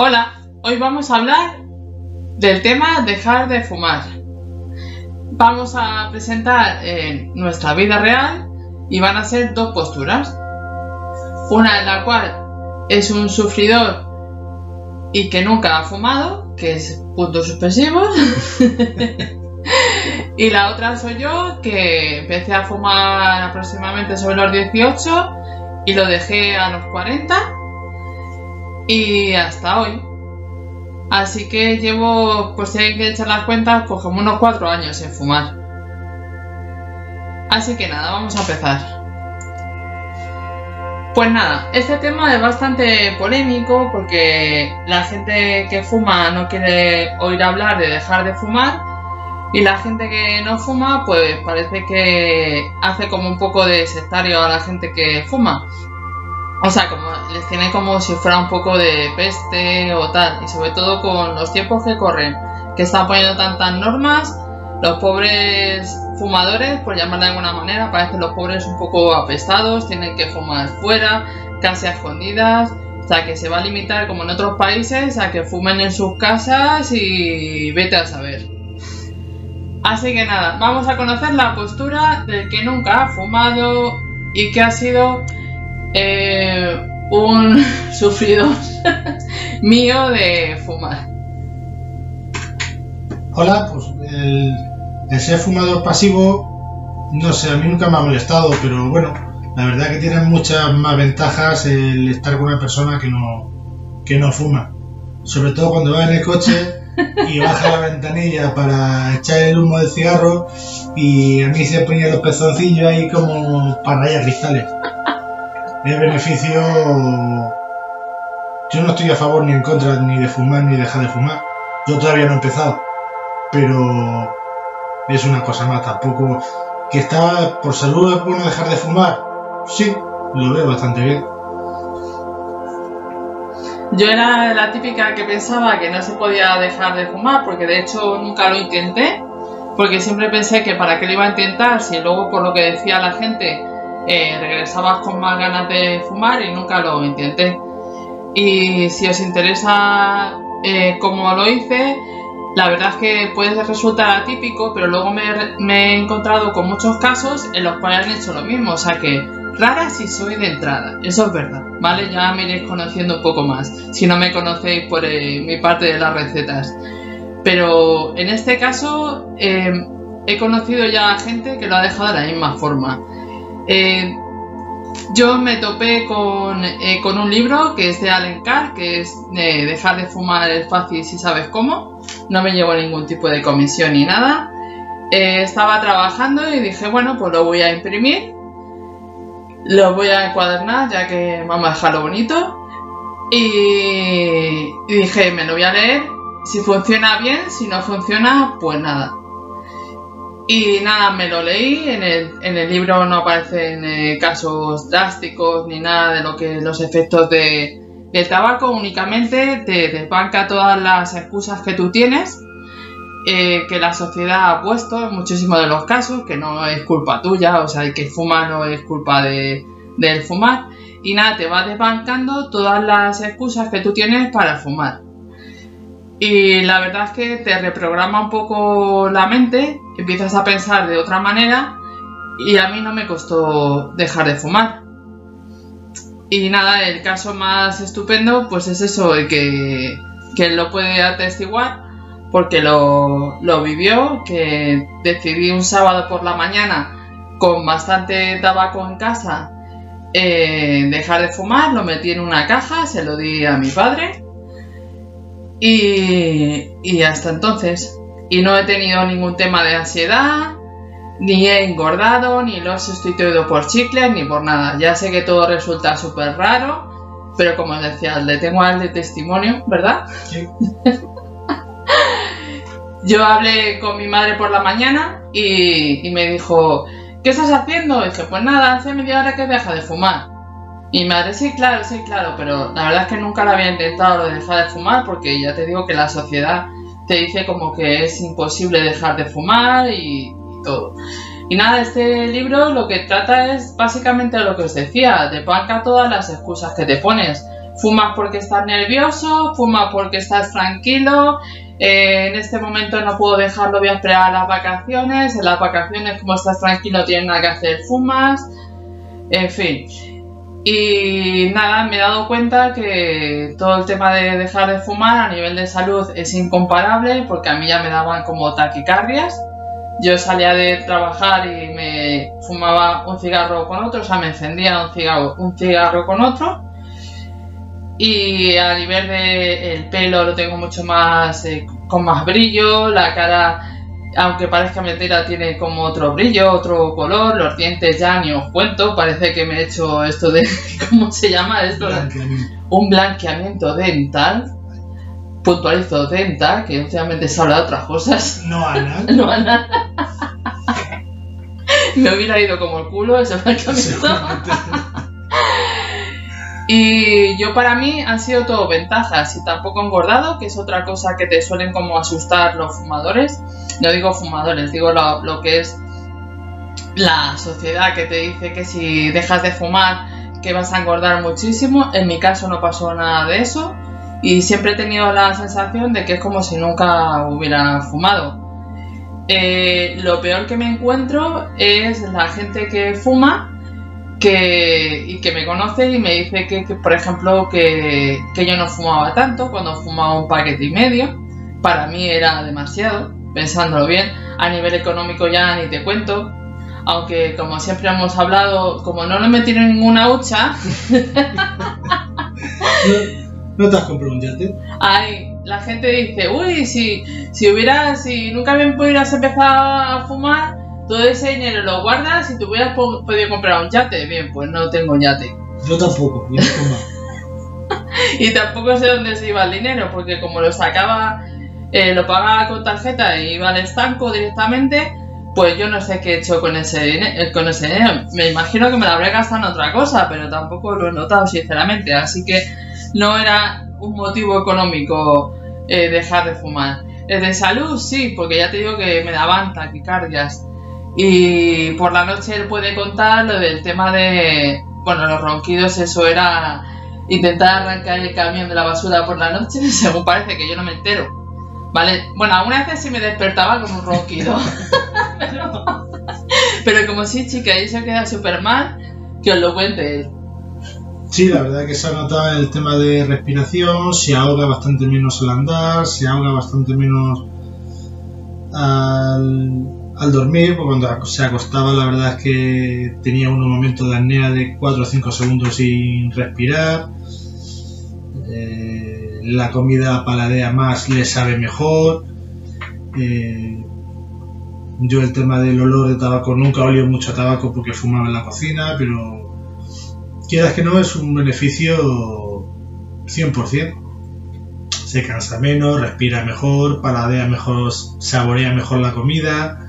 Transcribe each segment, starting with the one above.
Hola, hoy vamos a hablar del tema dejar de fumar. Vamos a presentar eh, nuestra vida real y van a ser dos posturas. Una en la cual es un sufridor y que nunca ha fumado, que es puntos suspensivos. Y la otra soy yo, que empecé a fumar aproximadamente sobre los 18 y lo dejé a los 40 y hasta hoy. Así que llevo, pues si que echar las cuentas, pues como unos 4 años en fumar. Así que nada, vamos a empezar. Pues nada, este tema es bastante polémico porque la gente que fuma no quiere oír hablar de dejar de fumar y la gente que no fuma, pues parece que hace como un poco de sectario a la gente que fuma. O sea, como les tiene como si fuera un poco de peste o tal. Y sobre todo con los tiempos que corren, que están poniendo tantas normas, los pobres fumadores, por llamarlo de alguna manera, parecen los pobres un poco apestados, tienen que fumar fuera, casi a escondidas. O sea, que se va a limitar, como en otros países, a que fumen en sus casas y vete a saber. Así que nada, vamos a conocer la postura del que nunca ha fumado y que ha sido eh, un sufridor mío de fumar. Hola, pues el, ser fumador pasivo, no sé, a mí nunca me ha molestado, pero bueno, la verdad que tiene muchas más ventajas el estar con una persona que no, que no fuma. Sobre todo cuando va en el coche y baja la ventanilla para echar el humo del cigarro y a mí se ponían los pezoncillos ahí como para rayar cristales. Beneficio... Yo no estoy a favor ni en contra ni de fumar ni dejar de fumar. Yo todavía no he empezado. Pero es una cosa más. Tampoco que está por salud es bueno dejar de fumar. Sí, lo veo bastante bien. Yo era la típica que pensaba que no se podía dejar de fumar, porque de hecho nunca lo intenté, porque siempre pensé que para qué lo iba a intentar si luego por lo que decía la gente eh, regresabas con más ganas de fumar y nunca lo intenté. Y si os interesa eh, cómo lo hice, la verdad es que puede resultar atípico, pero luego me, he encontrado con muchos casos en los cuales han hecho lo mismo, o sea que rara si soy de entrada, eso es verdad, ¿vale? Ya me iréis conociendo un poco más, si no me conocéis por eh, mi parte de las recetas. Pero en este caso he conocido ya a gente que lo ha dejado de la misma forma. Eh, yo me topé con, eh, con un libro que es de Allen Carr, que es eh, Dejar de fumar es fácil si sabes cómo. No me llevo ningún tipo de comisión ni nada. Estaba trabajando y dije, bueno, pues lo voy a imprimir. Lo voy a encuadernar ya que vamos a dejarlo bonito. Y dije, me lo voy a leer. Si funciona bien, si no funciona, pues nada. Y nada, me lo leí. En el, en el libro no aparecen eh, casos drásticos ni nada de lo que los efectos de, del tabaco. Únicamente te desbanca todas las excusas que tú tienes, eh, que la sociedad ha puesto en muchísimos de los casos, que no es culpa tuya, o sea, el que fuma no es culpa de, del fumar. Y nada, te va desbancando todas las excusas que tú tienes para fumar. Y la verdad es que te reprograma un poco la mente, empiezas a pensar de otra manera y a mí no me costó dejar de fumar. Y nada, el caso más estupendo pues es eso, de que, que lo puede atestiguar porque lo, lo vivió, que decidí un sábado por la mañana con bastante tabaco en casa eh, dejar de fumar, lo metí en una caja, se lo di a mi padre y, y hasta entonces. Y no he tenido ningún tema de ansiedad, ni he engordado, ni lo he sustituido por chicles, ni por nada. Ya sé que todo resulta súper raro, pero como decía, le tengo al de testimonio, ¿verdad? Sí. Yo hablé con mi madre por la mañana y, y me dijo, ¿qué estás haciendo? Y dije, pues nada, hace media hora que deja de fumar. Y mi madre, sí, claro, sí, claro, pero la verdad es que nunca la había intentado lo de dejar de fumar porque ya te digo que la sociedad te dice como que es imposible dejar de fumar y, todo. Y nada, este libro lo que trata es básicamente lo que os decía, te panca todas las excusas que te pones. Fumas porque estás nervioso, fumas porque estás tranquilo, eh, en este momento no puedo dejarlo, voy a esperar las vacaciones, en las vacaciones como estás tranquilo, tienes nada que hacer, fumas, en fin. Y nada, me he dado cuenta que todo el tema de dejar de fumar a nivel de salud es incomparable porque a mí ya me daban como taquicardias. Yo salía de trabajar y me fumaba un cigarro con otro, o sea, me encendía un cigarro, un cigarro con otro. Y a nivel de el pelo lo tengo mucho más eh, con más brillo, la cara aunque parezca mentira, tiene como otro brillo, otro color, los dientes ya ni os cuento, parece que me he hecho esto de, ¿cómo se llama esto? Blanqueamiento. Un blanqueamiento dental, puntualizo dental, que últimamente se habla de otras cosas, No, Ana. no a nada. me hubiera ido como el culo ese blanqueamiento. Y yo para mí han sido todo ventajas y tampoco engordado, que es otra cosa que te suelen como asustar los fumadores. No digo fumadores, digo lo, lo que es la sociedad que te dice que si dejas de fumar que vas a engordar muchísimo. En mi caso no pasó nada de eso y siempre he tenido la sensación de que es como si nunca hubiera fumado. Eh, lo peor que me encuentro es la gente que fuma que, y que me conoce y me dice que, que, por ejemplo, que, que yo no fumaba tanto cuando fumaba un paquete y medio. Para mí era demasiado, pensándolo bien. A nivel económico ya ni te cuento. Aunque, como siempre hemos hablado, como no le metí en ninguna hucha, ¿No, no te has comprado un yate? Ay, la gente dice, uy, si, si hubieras, si nunca bien pudieras empezar a fumar, todo ese dinero lo guardas y te hubieras po- podido comprar un yate. Bien, pues no tengo yate. Yo tampoco. Yo no. Y tampoco sé dónde se iba el dinero, porque como lo sacaba, eh, lo pagaba con tarjeta e iba al estanco directamente, pues yo no sé qué he hecho con ese, eh, con ese dinero. Me imagino que me lo habré gastado en otra cosa, pero tampoco lo he notado, sinceramente. Así que no era un motivo económico eh, dejar de fumar. Eh, de salud, sí, porque ya te digo que me daban taquicardias. Y por la noche él puede contar lo del tema de, bueno, los ronquidos, eso era intentar arrancar el camión de la basura por la noche, según parece que yo no me entero. Vale, bueno, algunas veces sí me despertaba con un ronquido. pero, como sí, chica, y se queda súper mal, que os lo cuente él. Sí, la verdad que se ha notado el tema de respiración, se ahoga bastante menos al andar, se ahoga bastante menos al, al dormir, porque cuando se acostaba la verdad es que tenía unos momentos de apnea de 4 o 5 segundos sin respirar. Eh, la comida paladea más, le sabe mejor. Eh, yo el tema del olor de tabaco nunca olí mucho a tabaco porque fumaba en la cocina, pero quieras que no es un beneficio 100%. Se cansa menos, respira mejor, paladea mejor, saborea mejor la comida.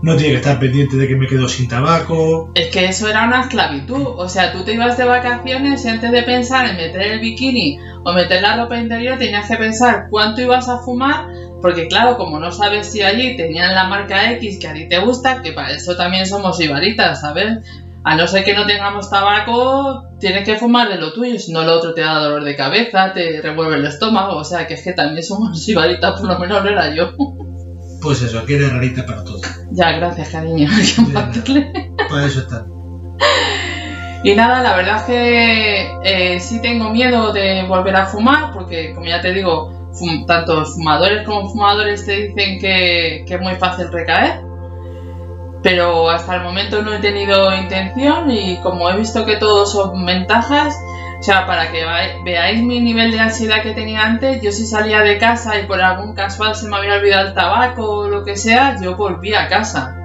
No tiene que estar pendiente de que me quedo sin tabaco. Es que eso era una esclavitud. O sea, tú te ibas de vacaciones y antes de pensar en meter el bikini o meter la ropa interior tenías que pensar cuánto ibas a fumar. Porque claro, como no sabes si allí tenían la marca X que a ti te gusta, que para eso también somos ibaritas, ¿sabes? A no ser que no tengamos tabaco, tienes que fumar de lo tuyo, si no lo otro te da dolor de cabeza, te revuelve el estómago, o sea que es que también somos ibaritas, por lo menos lo era yo. Pues eso, que eres rarita para todo. ya, gracias cariño. Para eso está. Y nada, la verdad es que eh, sí tengo miedo de volver a fumar, porque como ya te digo, fum- tanto fumadores como fumadores te dicen que, que es muy fácil recaer. Pero hasta el momento no he tenido intención y como he visto que todos son ventajas, o sea, para que veáis mi nivel de ansiedad que tenía antes, yo si salía de casa y por algún casual se me había olvidado el tabaco o lo que sea, yo volvía a casa.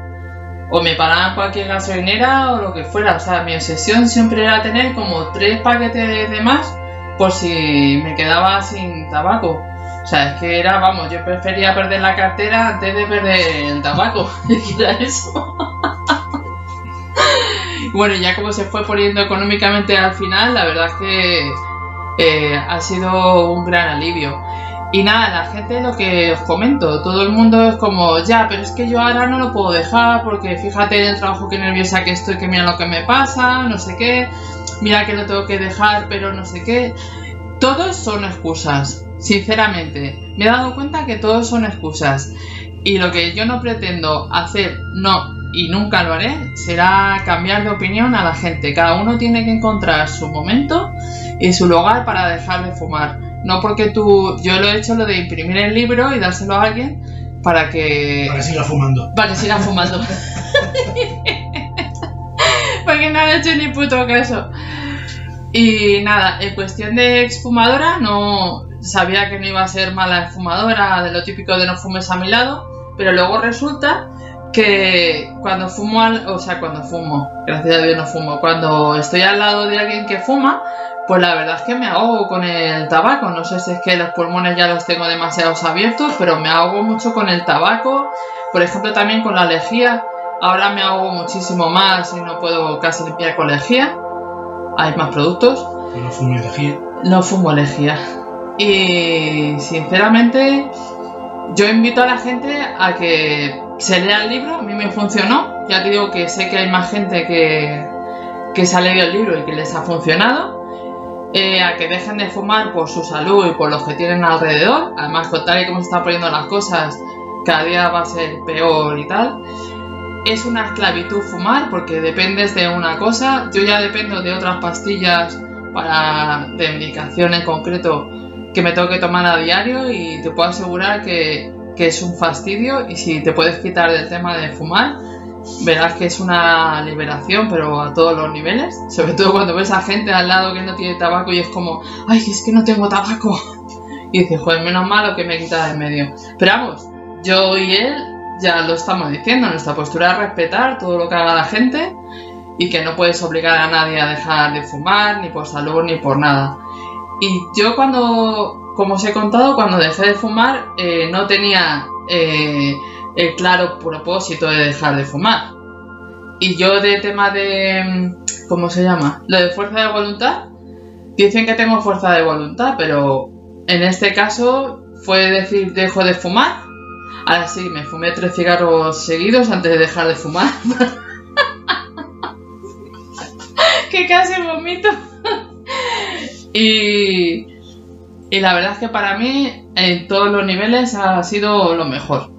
o me paraban cualquier gasolinera o lo que fuera. O sea, mi obsesión siempre era tener como tres paquetes de más por si me quedaba sin tabaco. O sea, es que era, vamos, yo prefería perder la cartera antes de perder el tabaco. era eso. Bueno, ya como se fue poniendo económicamente al final, la verdad es que eh, ha sido un gran alivio. Y nada, la gente lo que os comento, todo el mundo es como, ya, pero es que yo ahora no lo puedo dejar porque fíjate el trabajo que nerviosa que estoy, que mira lo que me pasa, no sé qué, mira que lo tengo que dejar, pero no sé qué. Todos son excusas, sinceramente. Me he dado cuenta que todos son excusas. Y lo que yo no pretendo hacer, no, y nunca lo haré, será cambiar de opinión a la gente. Cada uno tiene que encontrar su momento y su lugar para dejar de fumar no porque tú, yo lo he hecho lo de imprimir el libro y dárselo a alguien para que... Para que siga fumando. Para que siga fumando. porque no he hecho ni puto caso. Y nada, en cuestión de exfumadora, no sabía que no iba a ser mala exfumadora, de lo típico de no fumes a mi lado, pero luego resulta que cuando fumo, al, o sea, cuando fumo, gracias a Dios no fumo, cuando estoy al lado de alguien que fuma, pues la verdad es que me ahogo con el tabaco. No sé si es que los pulmones ya los tengo demasiado abiertos, pero me ahogo mucho con el tabaco. Por ejemplo, también con la lejía. Ahora me ahogo muchísimo más y no puedo casi limpiar con lejía. Hay más productos. No fumo lejía. No fumo lejía. Y sinceramente, yo invito a la gente a que se lea el libro. A mí me funcionó. Ya te digo que sé que hay más gente que, que se ha leído el libro y que les ha funcionado. Eh, a que dejen de fumar por su salud y por los que tienen alrededor. Además, con tal y como se están poniendo las cosas, cada día va a ser peor y tal. Es una esclavitud fumar porque dependes de una cosa. Yo ya dependo de otras pastillas para, de medicación en concreto que me tengo que tomar a diario y te puedo asegurar que, que es un fastidio y si te puedes quitar del tema de fumar, verás que es una liberación, pero a todos los niveles. Sobre todo cuando ves a gente al lado que no tiene tabaco y es como, ay, es que no tengo tabaco. Y dices, joder, menos malo que me quita de medio. Pero vamos, yo y él ya lo estamos diciendo, nuestra postura es respetar todo lo que haga la gente y que no puedes obligar a nadie a dejar de fumar, ni por salud, ni por nada. Y yo cuando, como os he contado, cuando dejé de fumar, eh, no tenía... Eh, el claro propósito de dejar de fumar. Y yo de tema de... ¿Cómo se llama? Lo de fuerza de voluntad. Dicen que tengo fuerza de voluntad, pero en este caso fue decir dejo de fumar. Ahora sí, me fumé tres cigarros seguidos antes de dejar de fumar. que casi vomito. y, y la verdad es que para mí en todos los niveles ha sido lo mejor.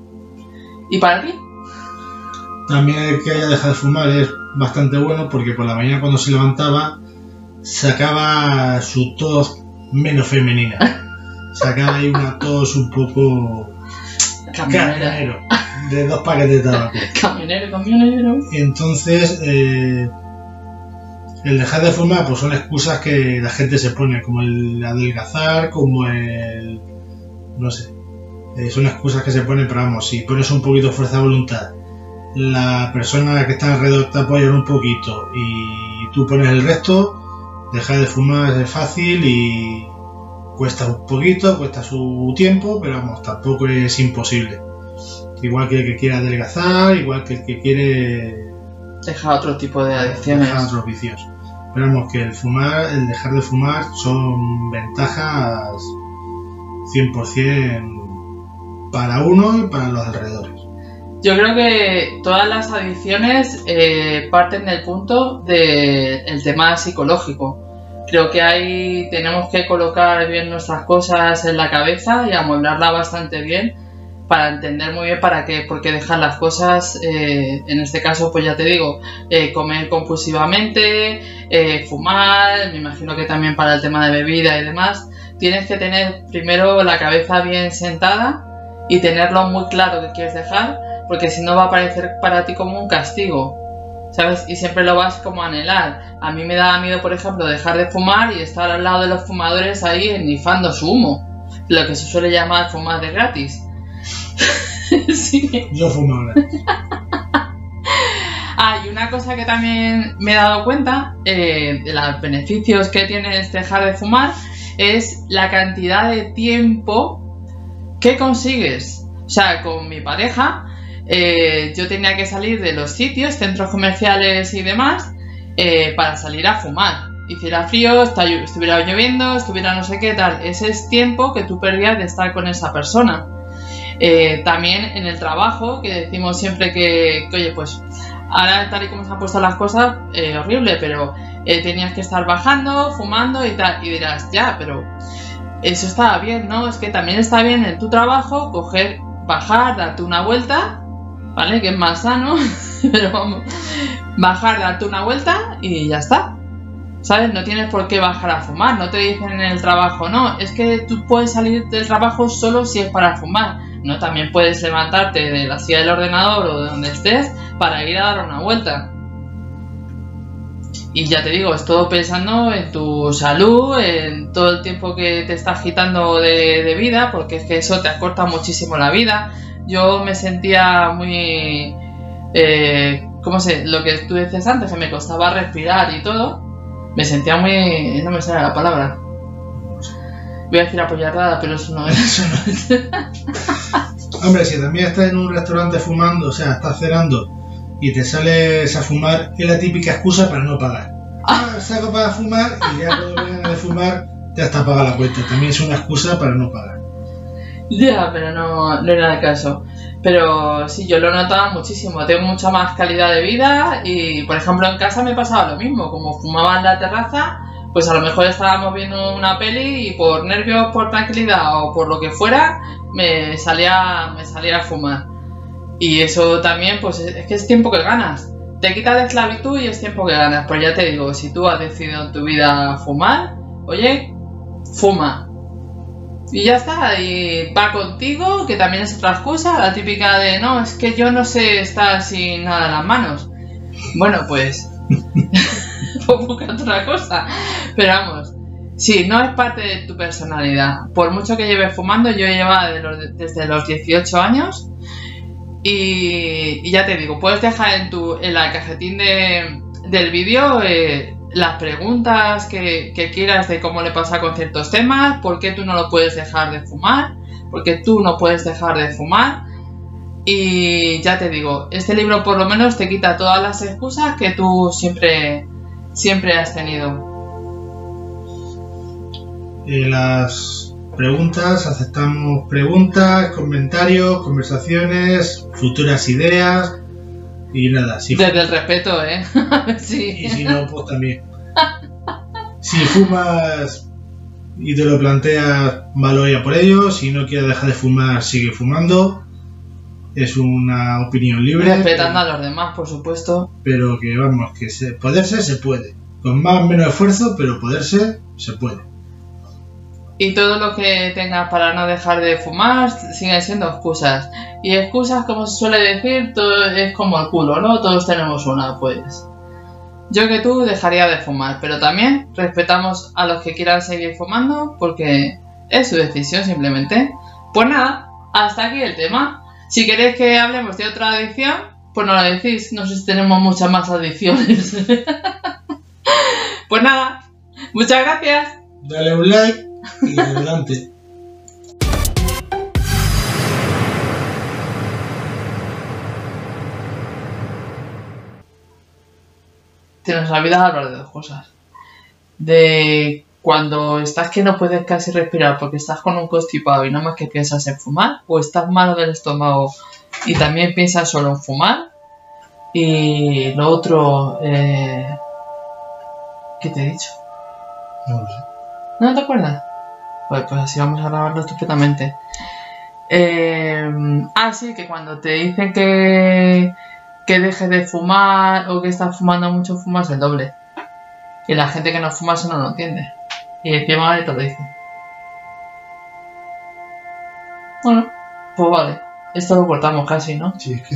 ¿Y para ti? También que haya dejado de fumar es bastante bueno porque por la mañana cuando se levantaba sacaba su tos menos femenina. Sacaba ahí una tos un poco camionero, de dos paquetes de tabaco. Camionero, camionero. Entonces, eh, el dejar de fumar pues son excusas que la gente se pone, como el adelgazar, como el... no sé, eh, son excusas que se ponen, pero vamos, si pones un poquito de fuerza de voluntad, la persona que está alrededor te apoya un poquito y tú pones el resto, dejar de fumar es fácil y cuesta un poquito, cuesta su tiempo, pero vamos, tampoco es imposible. Igual que el que quiere adelgazar, igual que el que quiere dejar otro tipo de adicciones. Dejar otros vicios. Pero vamos, que el fumar, el dejar de fumar son ventajas 100% para uno y para los alrededores. Yo creo que todas las adicciones eh, parten del punto del tema psicológico. Creo que ahí tenemos que colocar bien nuestras cosas en la cabeza y amueblarla bastante bien para entender muy bien para qué, por qué dejar las cosas, eh, en este caso, pues ya te digo, eh, comer compulsivamente, fumar, me imagino que también para el tema de bebida y demás, tienes que tener primero la cabeza bien sentada y tenerlo muy claro que quieres dejar, porque si no va a parecer para ti como un castigo, ¿sabes? Y siempre lo vas como a anhelar. A mí me da miedo, por ejemplo, dejar de fumar y estar al lado de los fumadores ahí ennifando su humo, lo que se suele llamar fumar de gratis. sí. Yo fumo una cosa que también me he dado cuenta eh, de los beneficios que tienes dejar de fumar es la cantidad de tiempo que consigues. O sea, con mi pareja, eh, yo tenía que salir de los sitios, centros comerciales y demás, eh, para salir a fumar. Hiciera frío, estuviera lloviendo, estuviera no sé qué tal. Ese es tiempo que tú perdías de estar con esa persona. Eh, también en el trabajo, que decimos siempre que, oye, pues ahora tal y como se han puesto las cosas, eh, horrible, pero eh, tenías que estar bajando, fumando y tal. Y dirás, ya, pero eso estaba bien, ¿no? Es que también está bien en tu trabajo coger, bajar, darte una vuelta, ¿vale? Que es más sano, pero vamos, bajar, darte una vuelta y ya está. ¿Sabes? No tienes por qué bajar a fumar, no te dicen en el trabajo, no, es que tú puedes salir del trabajo solo si es para fumar. No, también puedes levantarte de la silla del ordenador o de donde estés para ir a dar una vuelta. Y ya te digo, es todo pensando en tu salud, en todo el tiempo que te estás quitando de, vida, porque es que eso te acorta muchísimo la vida. Yo me sentía muy... Eh, ¿Cómo sé? Lo que tú decías antes, que me costaba respirar y todo. Me sentía muy... No me sale la palabra. Voy a decir apoyarrada, pero eso no es. Eso no. Hombre, si también estás en un restaurante fumando, o sea, estás cenando y te sales a fumar, es la típica excusa para no pagar. Ah, saco para fumar y ya cuando de fumar te hasta paga la cuenta. También es una excusa para no pagar. Ya, pero no, no era el caso. Pero sí, yo lo notaba muchísimo. Tengo mucha más calidad de vida y, por ejemplo, en casa me pasaba lo mismo. Como fumaba en la terraza, pues a lo mejor estábamos viendo una peli y por nervios, por tranquilidad o por lo que fuera, me salía, me salía a fumar. Y eso también, pues es que es tiempo que ganas. Te quita de esclavitud y es tiempo que ganas. Pero ya te digo, si tú has decidido en tu vida fumar, oye, fuma. Y ya está, y va contigo, que también es otra excusa, la típica de no, es que yo no sé estar sin nada en las manos. Bueno, pues. pues busca otra cosa. Pero vamos, sí, no es parte de tu personalidad. Por mucho que lleves fumando, yo llevaba de los- desde los 18 años. Y, ya te digo, puedes dejar en, tu, en la cajetín de, del vídeo eh, las preguntas que, que quieras de cómo le pasa con ciertos temas, por qué tú no lo puedes dejar de fumar, porque tú no puedes dejar de fumar. Y ya te digo, este libro por lo menos te quita todas las excusas que tú siempre, siempre has tenido. Eh, las preguntas, aceptamos preguntas, comentarios, conversaciones, futuras ideas y nada. Si, Desde el respeto, ¿eh? y sí. si no, pues también. Si fumas y te lo planteas, malo ya por ello. Si no quieres dejar de fumar, sigue fumando. Es una opinión libre. Respetando a los demás, por supuesto. Pero que vamos, que se, poderse se puede. Con más o menos esfuerzo, pero poderse se puede. Y todo lo que tengas para no dejar de fumar siguen siendo excusas. Y excusas, como se suele decir, todo es como el culo, ¿no? Todos tenemos una, pues. Yo que tú dejaría de fumar, pero también respetamos a los que quieran seguir fumando porque es su decisión simplemente. Pues nada, hasta aquí el tema. Si queréis que hablemos de otra adicción, pues no lo decís. No sé si tenemos muchas más adicciones. pues nada, muchas gracias. Dale un like y adelante. te nos olvidas hablar de dos cosas. De cuando estás que no puedes casi respirar porque estás con un constipado y nada más que piensas en fumar, o estás malo del estómago y también piensas solo en fumar. Y lo otro, eh... ¿qué te he dicho? No lo sé. ¿No te acuerdas? Pues, pues así vamos a grabarlo estupendamente. Eh, ah, sí, que cuando te dicen que, que dejes de fumar o que estás fumando mucho, fumas el doble. Y la gente que no fuma eso no lo entiende. Y encima te lo dice. Bueno, pues vale. Esto lo cortamos casi, ¿no? Sí, es que